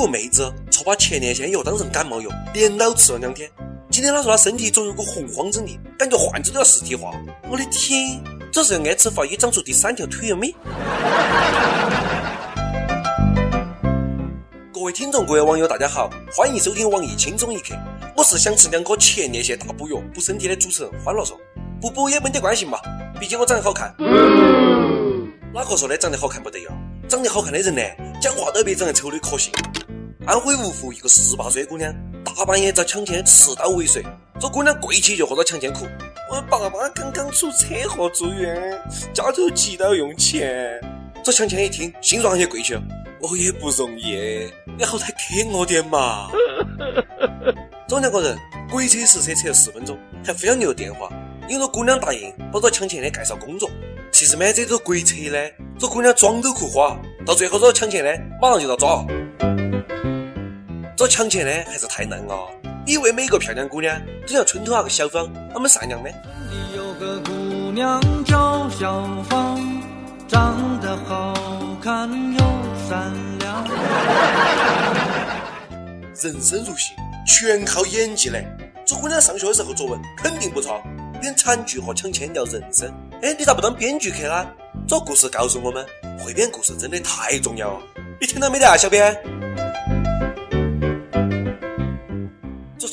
个妹子错把前列腺药当成感冒药，连老吃了两天。今天她说她身体总有股洪荒之力，感觉患者都要实体化。我的天，这是要按吃法医长出第三条腿了没？各位听众，各位网友，大家好，欢迎收听网易轻松一刻。我是想吃两颗前列腺大补药补身体的主持人欢乐说，不补也没得关系嘛，毕竟我长得好看。哪个说的长得好看不得哟？长得好看的人呢，讲话都比长得丑的可信。安徽芜湖一个十八岁姑娘。大半夜遭抢钱，持刀尾随，这姑娘跪起就和这抢钱哭：“我爸爸刚刚出车祸住院，家头急到用钱。”这抢钱一听，心软也跪起了：“我也不容易，你好歹给我点嘛。”这两个人鬼扯实扯扯了十分钟，还非要留电话，因为这姑娘答应帮着抢钱的介绍工作。其实嘛，这都是鬼扯的，这姑娘装都哭花，到最后这抢钱的马上就遭抓。这抢钱的还是太难了，以为每个漂亮姑娘都像村头那个小芳那么善良呢？有个姑娘叫小芳，长得好看又善良。人生如戏，全靠演技嘞。这姑娘上学的时候作文肯定不错，编惨剧和抢钱聊人生。哎，你咋不当编剧去啦？这故事告诉我们，会编故事真的太重要了。你听到没得啊，小编？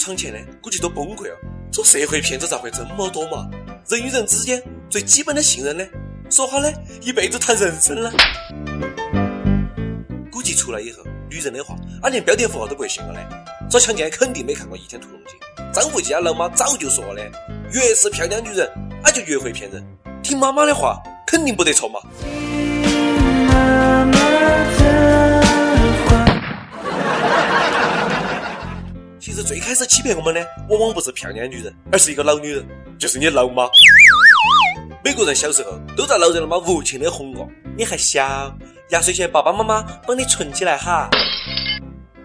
抢钱的估计都崩溃了。这社会骗子咋会这么多嘛？人与人之间最基本的信任呢？说好的一辈子谈人生呢？估计出来以后，女人的话，俺连标点符号都不会信了嘞。这抢钱肯定没看过《倚天屠龙记》。张无忌家老妈早就说了，越是漂亮女人，俺就越会骗人。听妈妈的话，肯定不得错嘛。最开始欺骗我们的，往往不是漂亮的女人，而是一个老女人，就是你老妈。每个人小时候都在老人妈无情的哄过，你还小，压岁钱爸爸妈妈帮你存起来哈。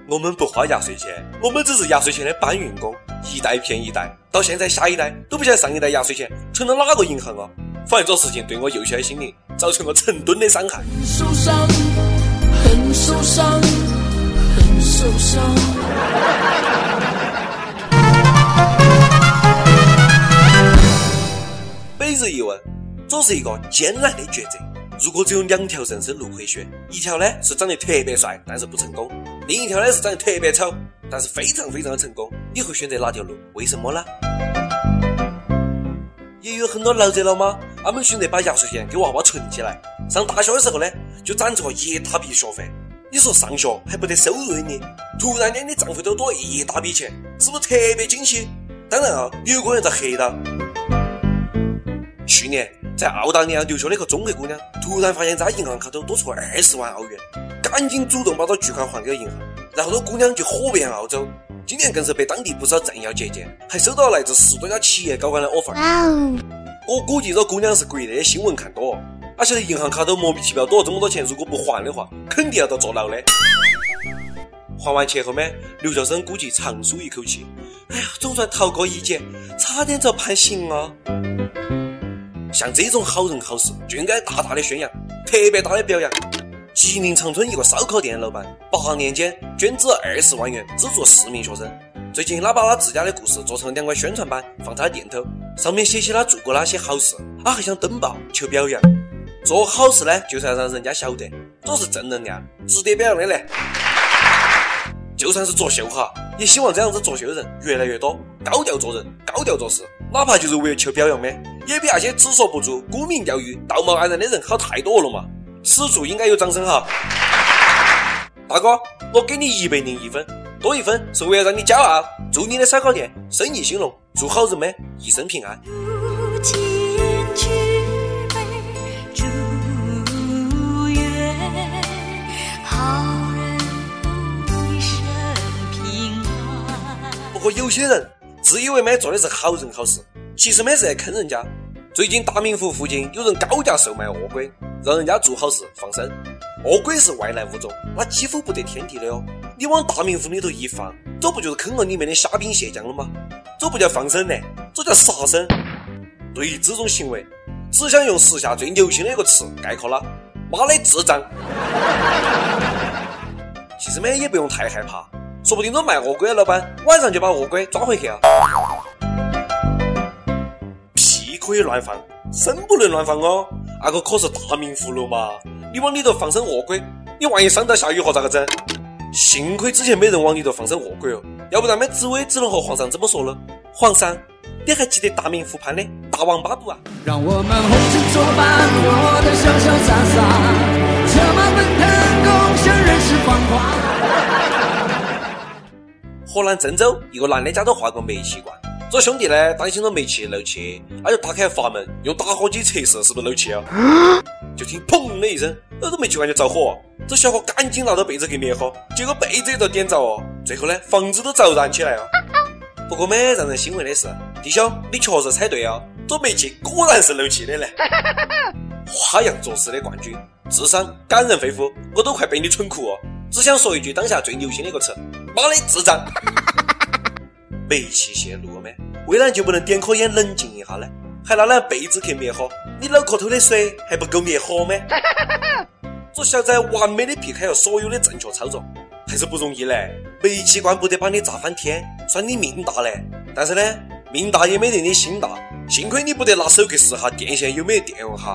我们不花压岁钱，我们只是压岁钱的搬运工，一代骗一代，到现在下一代都不晓得上一代压岁钱存到哪个银行啊。反正这事情对我幼小的心灵造成了成吨的伤害。很受伤，很受伤，很受伤。每日一问，这是一个艰难的抉择。如果只有两条人生路可以选，一条呢是长得特别帅，但是不成功；另一条呢是长得特别丑，但是非常非常的成功。你会选择哪条路？为什么呢？也有很多老者老妈，他们选择把压岁钱给娃娃存起来，上大学的时候呢，就攒出了一大笔学费。你说上学还不得收入的你，突然间你账户头多一大笔钱，是不是特别惊喜？当然啊，有个人在黑道。去年在澳大利亚留学的一个中国姑娘，突然发现在银行卡头多出二十万澳元，赶紧主动把这巨款还给了银行，然后这姑娘就火遍澳洲，今年更是被当地不少政要接见，还收到了来自十多家企业高管的 offer。我估计这姑娘是国内的新闻看多，而且银行卡头莫名其妙多了这么多钱，如果不还的话，肯定要遭坐牢的。还完钱后面，留学生估计长舒一口气，哎呀，总算逃过一劫，差点遭判刑啊！像这种好人好事就应该大大的宣扬，特别大的表扬。吉林长春一个烧烤店老板，八年间捐资二十万元资助四名学生。最近他把他自家的故事做成了两块宣传板，放他店头，上面写起他做过哪些好事，他还想登报求表扬。做好事呢，就是要让人家晓得，这是正能量，值得表扬的嘞。就算是作秀哈，也希望这样子作秀的人越来越多，高调做人，高调做事。哪怕就是为了求表扬的，也比那些只说不做、沽名钓誉、道貌岸然的人好太多了嘛！此处应该有掌声哈！大哥，我给你一百零一分，多一分是为了让你骄傲。祝你的烧烤店生意兴隆，祝好人们一生平安。不过有些人。自以为没做的是好人好事，其实没是在坑人家。最近大明湖附近有人高价售卖鳄龟，让人家做好事放生。鳄龟是外来物种，它几乎不得天地的哦。你往大明湖里头一放，这不就是坑了里面的虾兵蟹将了吗？这不叫放生呢，这叫杀生。对于这种行为，只想用时下最流行的一个词概括了：妈的智障！其实嘛也不用太害怕，说不定这卖鳄龟的老板晚上就把鳄龟抓回去了。屁可以乱放，生不能乱放哦，那个可是大明葫芦嘛，你往里头放生鳄龟，你万一伤到下雨河咋个整？幸亏之前没人往里头放生恶鬼哦，要不然没紫薇只能和皇上这么说了。皇上，你还记得大明湖畔的大王八不啊？让我们红尘作伴，活得潇潇洒洒，策马奔腾，共享人世繁华。河南郑州一个男的家头画个煤气罐，这兄弟呢担心着煤气漏气，他就打开阀门，用打火机测试是不是漏气啊？就听砰的一声，那这煤气罐就着火。这小伙赶紧拿着被子去灭火，结果被子也遭点着哦。最后呢，房子都着燃起来了。不过嘛，让人欣慰的是，弟兄，你确实猜对啊，这煤气果然是漏气的嘞。花样作死的冠军，智商感人肺腑，我都快被你蠢哭哦。只想说一句当下最流行的一个词。妈的智障！煤气泄露？为啷就不能点颗烟冷静一下呢？还拿那被子去灭火？你脑壳头的水还不够灭火吗？这小子完美的避开了所有的正确操作，还是不容易嘞。煤气罐不得把你炸翻天，算你命大嘞。但是呢，命大也没得你心大。幸亏你不得拿手去试下电线有没有电用哈。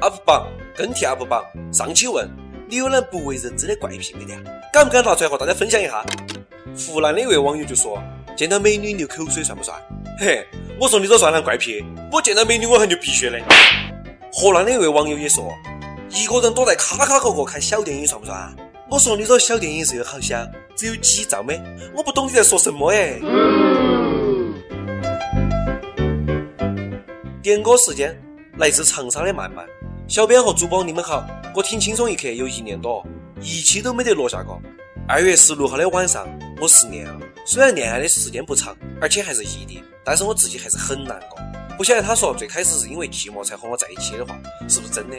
UP 榜跟帖 UP 榜上期问。你有哪不为人知的怪癖没得？敢不敢拿出来和大家分享一下？湖南的一位网友就说：“见到美女流口水算不算？”嘿，我说你这算啥怪癖？我见到美女我还流鼻血嘞。河南的一位网友也说：“一个人躲在卡卡角角看小电影算不算？”我说你这小电影是有好笑，只有几兆没？我不懂你在说什么哎。点歌时间来自长沙的曼曼。小编和主播，你们好！我听轻松一刻有一年多，一期都没得落下过。二月十六号的晚上，我失恋了。虽然恋爱的时间不长，而且还是异地，但是我自己还是很难过。不晓得他说最开始是因为寂寞才和我在一起的话，是不是真的？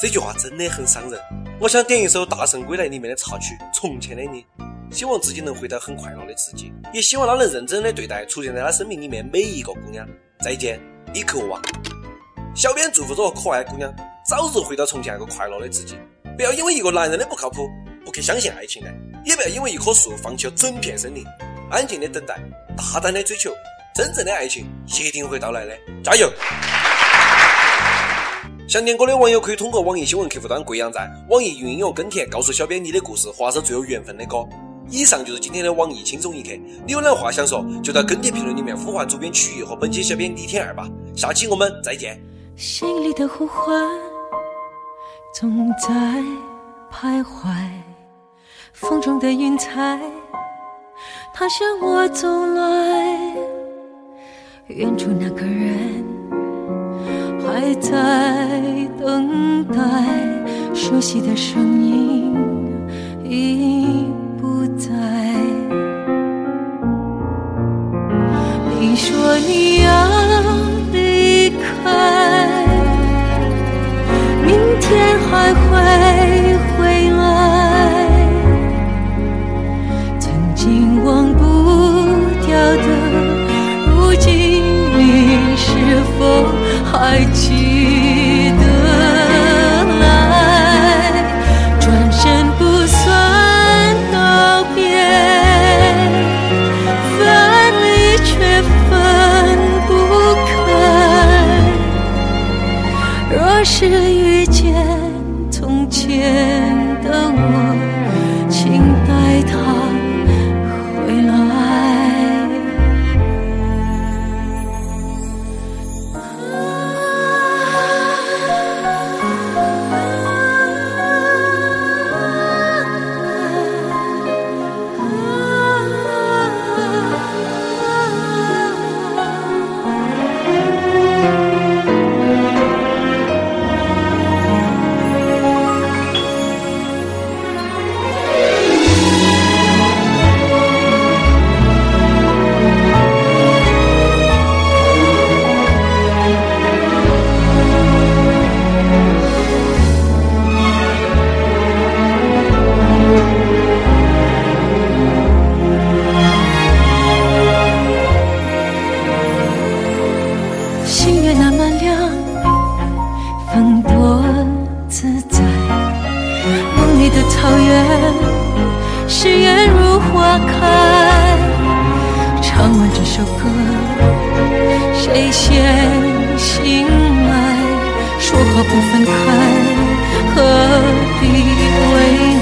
这句话真的很伤人。我想点一首《大圣归来》里面的插曲《从前的你》，希望自己能回到很快乐的自己，也希望他能认真的对待出现在他生命里面每一个姑娘。再见，李克旺。小编祝福这个可爱的姑娘。早日回到从前那个快乐的自己，不要因为一个男人的不靠谱不去相信爱情的，也不要因为一棵树放弃了整片森林。安静的等待，大胆的追求，真正的爱情一定会到来的，加油！想点歌的网友可以通过网易新闻客户端贵阳站、网易云音乐跟帖告诉小编你的故事，或是最有缘分的歌。以上就是今天的网易轻松一刻，你有哪话想说，就在跟帖评论里面呼唤主编曲艺和本期小编李天二吧。下期我们再见。心里的呼唤。总在徘徊，风中的云彩，他向我走来。远处那个人还在等待，熟悉的声音已不在。你说你要风多自在，梦里的他。桃源，誓言如花开。唱完这首歌，谁先醒来？说好不分开，何必未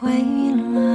回来。